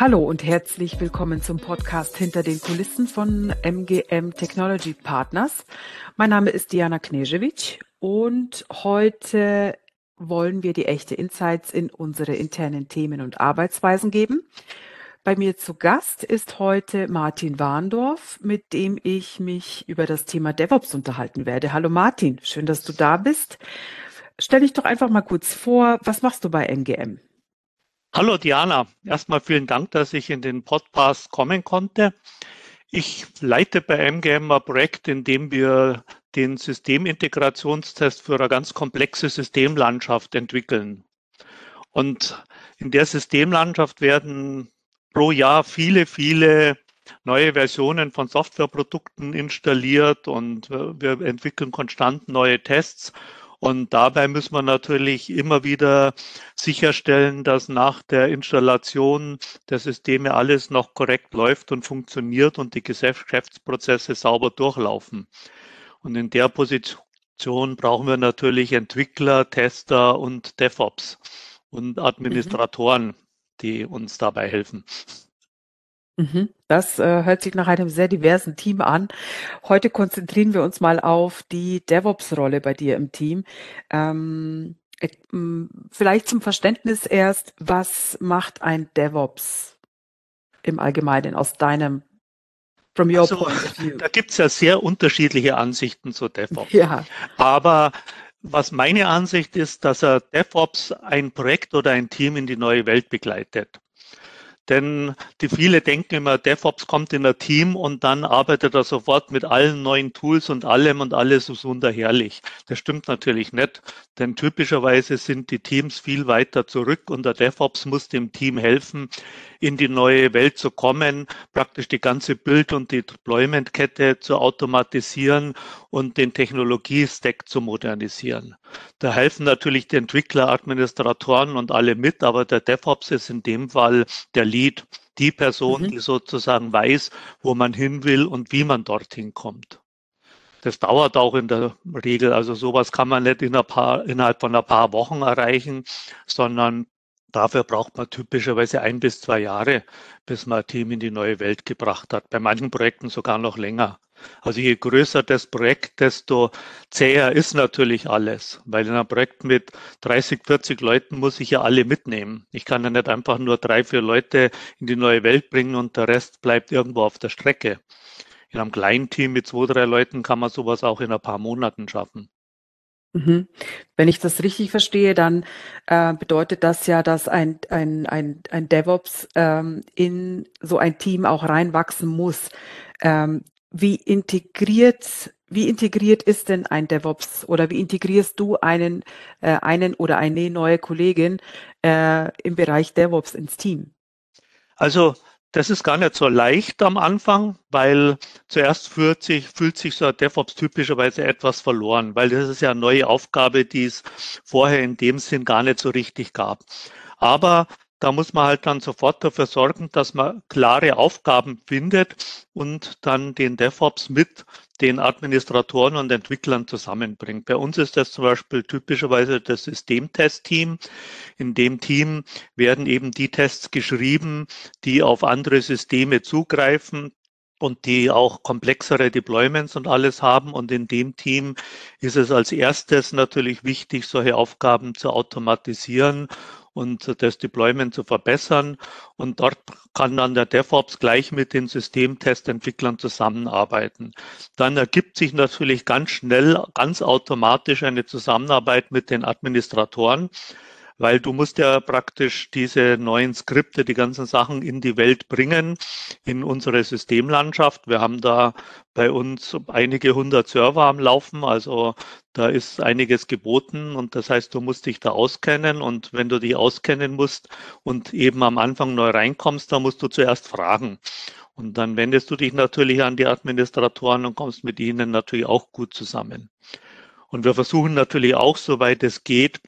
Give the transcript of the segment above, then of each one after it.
Hallo und herzlich willkommen zum Podcast Hinter den Kulissen von MGM Technology Partners. Mein Name ist Diana Knežević und heute wollen wir die echte Insights in unsere internen Themen und Arbeitsweisen geben. Bei mir zu Gast ist heute Martin Warndorf, mit dem ich mich über das Thema DevOps unterhalten werde. Hallo Martin, schön, dass du da bist. Stell dich doch einfach mal kurz vor, was machst du bei MGM? Hallo Diana, erstmal vielen Dank, dass ich in den Podcast kommen konnte. Ich leite bei MGM ein Projekt, in dem wir den Systemintegrationstest für eine ganz komplexe Systemlandschaft entwickeln. Und in der Systemlandschaft werden pro Jahr viele, viele neue Versionen von Softwareprodukten installiert und wir entwickeln konstant neue Tests und dabei muss man natürlich immer wieder sicherstellen, dass nach der Installation der Systeme alles noch korrekt läuft und funktioniert und die Geschäftsprozesse sauber durchlaufen. Und in der Position brauchen wir natürlich Entwickler, Tester und DevOps und Administratoren, mhm. die uns dabei helfen. Mhm. Das äh, hört sich nach einem sehr diversen Team an. Heute konzentrieren wir uns mal auf die DevOps-Rolle bei dir im Team. Ähm, vielleicht zum Verständnis erst, was macht ein DevOps im Allgemeinen aus deinem From your also, point of view. Da gibt es ja sehr unterschiedliche Ansichten zu DevOps. Ja. Aber was meine Ansicht ist, dass er DevOps ein Projekt oder ein Team in die neue Welt begleitet. Denn die viele denken immer, DevOps kommt in ein Team und dann arbeitet er sofort mit allen neuen Tools und allem und alles ist wunderherrlich. Das stimmt natürlich nicht, denn typischerweise sind die Teams viel weiter zurück und der DevOps muss dem Team helfen, in die neue Welt zu kommen, praktisch die ganze Bild- und die Deployment-Kette zu automatisieren und den Technologie-Stack zu modernisieren. Da helfen natürlich die Entwickler, Administratoren und alle mit, aber der DevOps ist in dem Fall der Lead, die Person, mhm. die sozusagen weiß, wo man hin will und wie man dorthin kommt. Das dauert auch in der Regel. Also sowas kann man nicht in paar, innerhalb von ein paar Wochen erreichen, sondern Dafür braucht man typischerweise ein bis zwei Jahre, bis man ein Team in die neue Welt gebracht hat. Bei manchen Projekten sogar noch länger. Also je größer das Projekt, desto zäher ist natürlich alles, weil in einem Projekt mit 30, 40 Leuten muss ich ja alle mitnehmen. Ich kann ja nicht einfach nur drei, vier Leute in die neue Welt bringen und der Rest bleibt irgendwo auf der Strecke. In einem kleinen Team mit zwei, drei Leuten kann man sowas auch in ein paar Monaten schaffen. Mhm. Wenn ich das richtig verstehe, dann äh, bedeutet das ja, dass ein, ein, ein, ein DevOps ähm, in so ein Team auch reinwachsen muss. Ähm, wie integriert, wie integriert ist denn ein DevOps oder wie integrierst du einen, äh, einen oder eine neue Kollegin äh, im Bereich DevOps ins Team? Also das ist gar nicht so leicht am Anfang, weil zuerst fühlt sich, fühlt sich so ein DevOps typischerweise etwas verloren, weil das ist ja eine neue Aufgabe, die es vorher in dem Sinn gar nicht so richtig gab. Aber da muss man halt dann sofort dafür sorgen, dass man klare Aufgaben findet und dann den DevOps mit den Administratoren und Entwicklern zusammenbringt. Bei uns ist das zum Beispiel typischerweise das Systemtest-Team. In dem Team werden eben die Tests geschrieben, die auf andere Systeme zugreifen, und die auch komplexere Deployments und alles haben. Und in dem Team ist es als erstes natürlich wichtig, solche Aufgaben zu automatisieren und das Deployment zu verbessern. Und dort kann dann der DevOps gleich mit den Systemtestentwicklern zusammenarbeiten. Dann ergibt sich natürlich ganz schnell, ganz automatisch eine Zusammenarbeit mit den Administratoren weil du musst ja praktisch diese neuen Skripte, die ganzen Sachen in die Welt bringen, in unsere Systemlandschaft. Wir haben da bei uns einige hundert Server am Laufen, also da ist einiges geboten und das heißt, du musst dich da auskennen und wenn du dich auskennen musst und eben am Anfang neu reinkommst, dann musst du zuerst fragen. Und dann wendest du dich natürlich an die Administratoren und kommst mit ihnen natürlich auch gut zusammen. Und wir versuchen natürlich auch, soweit es geht,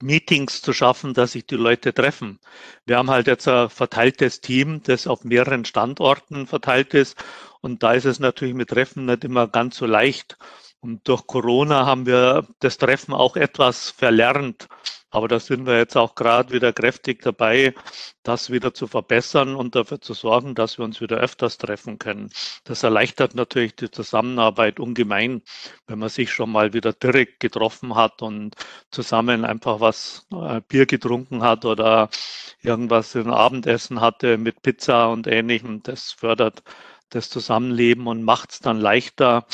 Meetings zu schaffen, dass sich die Leute treffen. Wir haben halt jetzt ein verteiltes Team, das auf mehreren Standorten verteilt ist. Und da ist es natürlich mit Treffen nicht immer ganz so leicht. Und durch Corona haben wir das Treffen auch etwas verlernt. Aber da sind wir jetzt auch gerade wieder kräftig dabei, das wieder zu verbessern und dafür zu sorgen, dass wir uns wieder öfters treffen können. Das erleichtert natürlich die Zusammenarbeit ungemein, wenn man sich schon mal wieder direkt getroffen hat und zusammen einfach was äh, Bier getrunken hat oder irgendwas im Abendessen hatte mit Pizza und ähnlichem. Das fördert das Zusammenleben und macht es dann leichter,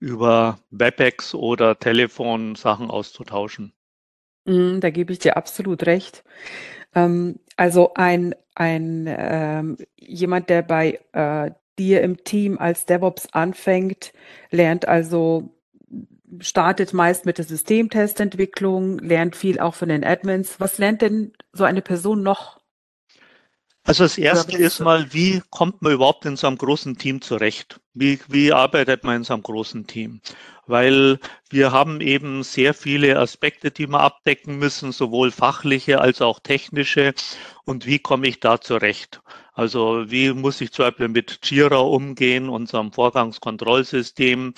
über WebEx oder Telefon Sachen auszutauschen. Mm, da gebe ich dir absolut recht. Ähm, also ein, ein ähm, jemand, der bei äh, dir im Team als DevOps anfängt, lernt also, startet meist mit der Systemtestentwicklung, lernt viel auch von den Admins. Was lernt denn so eine Person noch also das erste ist mal, wie kommt man überhaupt in so einem großen Team zurecht? Wie, wie arbeitet man in so einem großen Team? Weil wir haben eben sehr viele Aspekte, die wir abdecken müssen, sowohl fachliche als auch technische. Und wie komme ich da zurecht? Also wie muss ich zum Beispiel mit Jira umgehen, unserem Vorgangskontrollsystem?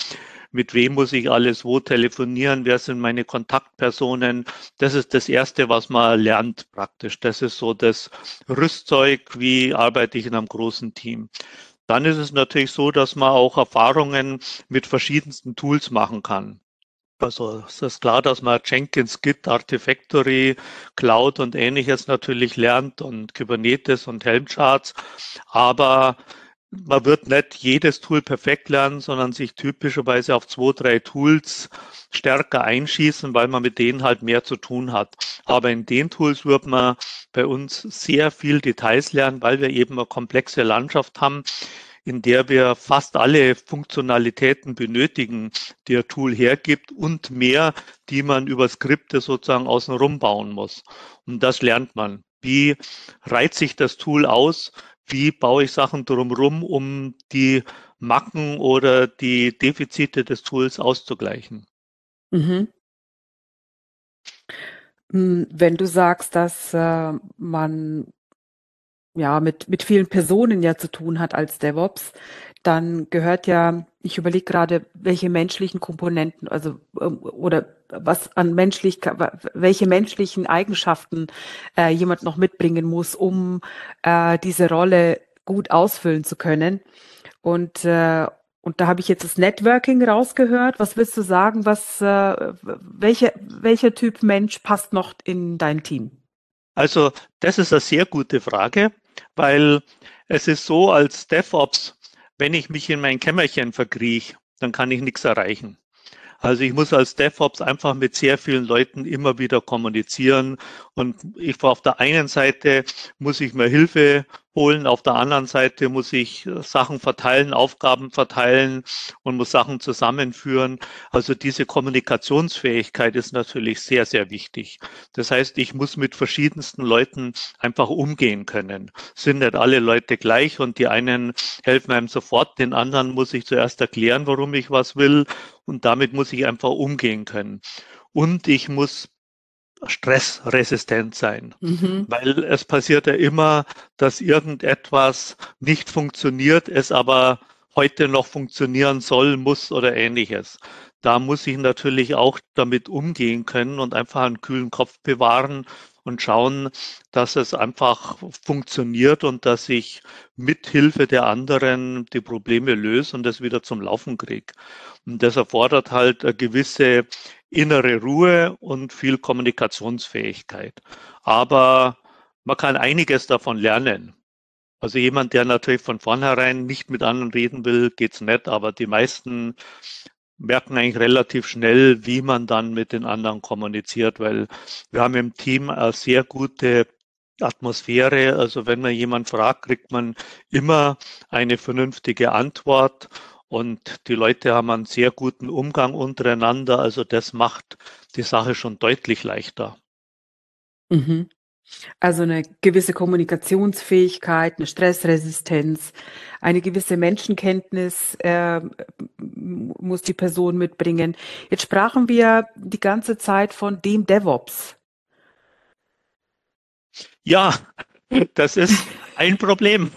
Mit wem muss ich alles wo telefonieren, wer sind meine Kontaktpersonen. Das ist das Erste, was man lernt praktisch. Das ist so das Rüstzeug, wie arbeite ich in einem großen Team. Dann ist es natürlich so, dass man auch Erfahrungen mit verschiedensten Tools machen kann. Also es ist klar, dass man Jenkins, Git, Artifactory, Cloud und ähnliches natürlich lernt und Kubernetes und Helm-Charts. Aber man wird nicht jedes Tool perfekt lernen, sondern sich typischerweise auf zwei, drei Tools stärker einschießen, weil man mit denen halt mehr zu tun hat. Aber in den Tools wird man bei uns sehr viel Details lernen, weil wir eben eine komplexe Landschaft haben, in der wir fast alle Funktionalitäten benötigen, die ein Tool hergibt und mehr, die man über Skripte sozusagen außenrum bauen muss. Und das lernt man. Wie reiht sich das Tool aus? Wie baue ich Sachen drumherum, um die Macken oder die Defizite des Tools auszugleichen. Mhm. Hm, wenn du sagst, dass äh, man ja mit, mit vielen Personen ja zu tun hat als DevOps, dann gehört ja, ich überlege gerade, welche menschlichen Komponenten, also ähm, oder was an menschlich, welche menschlichen Eigenschaften äh, jemand noch mitbringen muss, um äh, diese Rolle gut ausfüllen zu können. Und äh, und da habe ich jetzt das Networking rausgehört. Was willst du sagen? Was, äh, welche, welcher Typ Mensch passt noch in dein Team? Also das ist eine sehr gute Frage, weil es ist so, als DevOps wenn ich mich in mein Kämmerchen verkrieche, dann kann ich nichts erreichen. Also ich muss als DevOps einfach mit sehr vielen Leuten immer wieder kommunizieren. Und ich auf der einen Seite muss ich mir Hilfe holen. Auf der anderen Seite muss ich äh, Sachen verteilen, Aufgaben verteilen und muss Sachen zusammenführen. Also diese Kommunikationsfähigkeit ist natürlich sehr, sehr wichtig. Das heißt, ich muss mit verschiedensten Leuten einfach umgehen können. Sind nicht alle Leute gleich und die einen helfen einem sofort, den anderen muss ich zuerst erklären, warum ich was will und damit muss ich einfach umgehen können. Und ich muss stressresistent sein, mhm. weil es passiert ja immer, dass irgendetwas nicht funktioniert, es aber heute noch funktionieren soll, muss oder ähnliches. Da muss ich natürlich auch damit umgehen können und einfach einen kühlen Kopf bewahren und schauen, dass es einfach funktioniert und dass ich mit Hilfe der anderen die Probleme löse und das wieder zum Laufen kriege. Und das erfordert halt eine gewisse innere Ruhe und viel Kommunikationsfähigkeit. Aber man kann einiges davon lernen. Also jemand, der natürlich von vornherein nicht mit anderen reden will, geht's nicht, aber die meisten merken eigentlich relativ schnell, wie man dann mit den anderen kommuniziert, weil wir haben im Team eine sehr gute Atmosphäre. Also wenn man jemand fragt, kriegt man immer eine vernünftige Antwort und die Leute haben einen sehr guten Umgang untereinander. Also das macht die Sache schon deutlich leichter. Mhm. Also eine gewisse Kommunikationsfähigkeit, eine Stressresistenz, eine gewisse Menschenkenntnis äh, muss die Person mitbringen. Jetzt sprachen wir die ganze Zeit von dem DevOps. Ja, das ist ein Problem.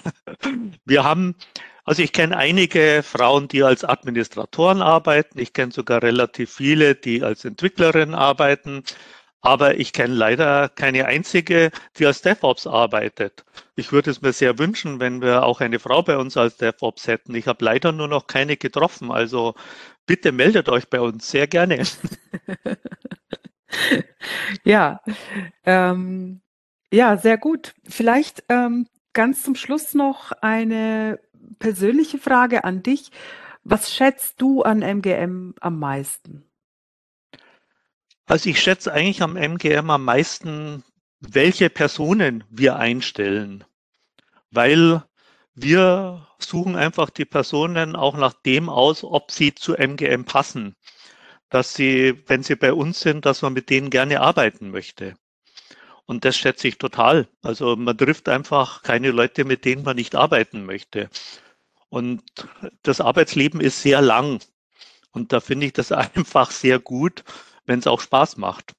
Wir haben also ich kenne einige Frauen, die als Administratoren arbeiten. Ich kenne sogar relativ viele, die als Entwicklerin arbeiten. Aber ich kenne leider keine einzige, die als DevOps arbeitet. Ich würde es mir sehr wünschen, wenn wir auch eine Frau bei uns als DevOps hätten. Ich habe leider nur noch keine getroffen. Also bitte meldet euch bei uns sehr gerne. ja, ähm, ja, sehr gut. Vielleicht ähm, ganz zum Schluss noch eine persönliche Frage an dich. Was schätzt du an MGM am meisten? Also ich schätze eigentlich am MGM am meisten, welche Personen wir einstellen, weil wir suchen einfach die Personen auch nach dem aus, ob sie zu MGM passen, dass sie, wenn sie bei uns sind, dass man mit denen gerne arbeiten möchte. Und das schätze ich total. Also man trifft einfach keine Leute, mit denen man nicht arbeiten möchte. Und das Arbeitsleben ist sehr lang. Und da finde ich das einfach sehr gut, wenn es auch Spaß macht.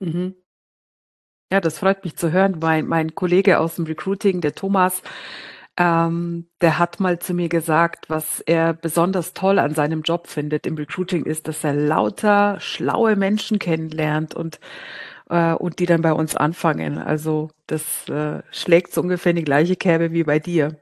Mhm. Ja, das freut mich zu hören. Mein, mein Kollege aus dem Recruiting, der Thomas, ähm, der hat mal zu mir gesagt, was er besonders toll an seinem Job findet im Recruiting ist, dass er lauter schlaue Menschen kennenlernt und äh, und die dann bei uns anfangen. Also das äh, schlägt so ungefähr in die gleiche Kerbe wie bei dir.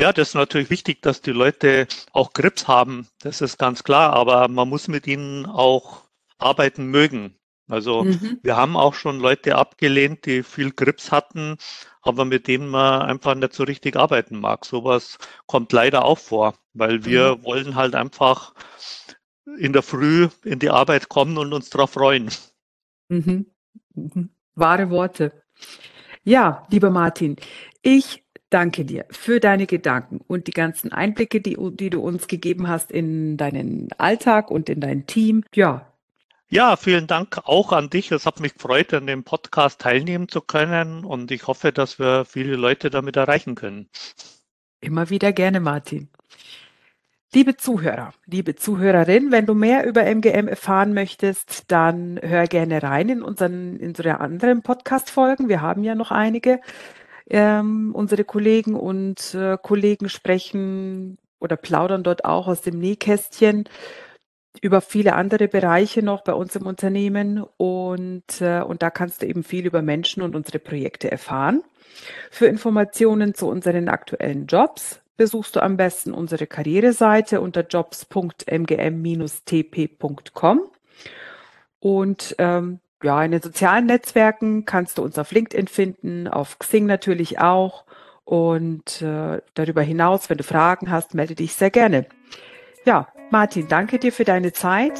Ja, das ist natürlich wichtig, dass die Leute auch Grips haben. Das ist ganz klar. Aber man muss mit ihnen auch arbeiten mögen. Also mhm. wir haben auch schon Leute abgelehnt, die viel Grips hatten, aber mit denen man einfach nicht so richtig arbeiten mag. Sowas kommt leider auch vor, weil wir mhm. wollen halt einfach in der Früh in die Arbeit kommen und uns darauf freuen. Mhm. Mhm. Wahre Worte. Ja, lieber Martin, ich danke dir für deine Gedanken und die ganzen Einblicke, die, die du uns gegeben hast in deinen Alltag und in dein Team. Ja. Ja, vielen Dank auch an dich. Es hat mich gefreut, an dem Podcast teilnehmen zu können und ich hoffe, dass wir viele Leute damit erreichen können. Immer wieder gerne, Martin. Liebe Zuhörer, liebe Zuhörerin, wenn du mehr über MGM erfahren möchtest, dann hör gerne rein in unseren, in unsere anderen Podcast-Folgen. Wir haben ja noch einige. Ähm, unsere Kollegen und äh, Kollegen sprechen oder plaudern dort auch aus dem Nähkästchen über viele andere Bereiche noch bei uns im Unternehmen und, äh, und da kannst du eben viel über Menschen und unsere Projekte erfahren. Für Informationen zu unseren aktuellen Jobs besuchst du am besten unsere Karriereseite unter jobs.mgm-tp.com. Und ähm, ja, in den sozialen Netzwerken kannst du uns auf LinkedIn finden, auf Xing natürlich auch. Und äh, darüber hinaus, wenn du Fragen hast, melde dich sehr gerne. Ja, Martin, danke dir für deine Zeit.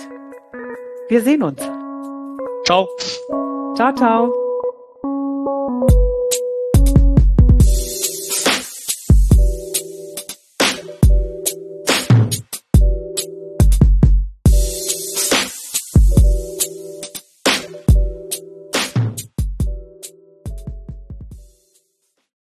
Wir sehen uns. Ciao. Ciao, ciao.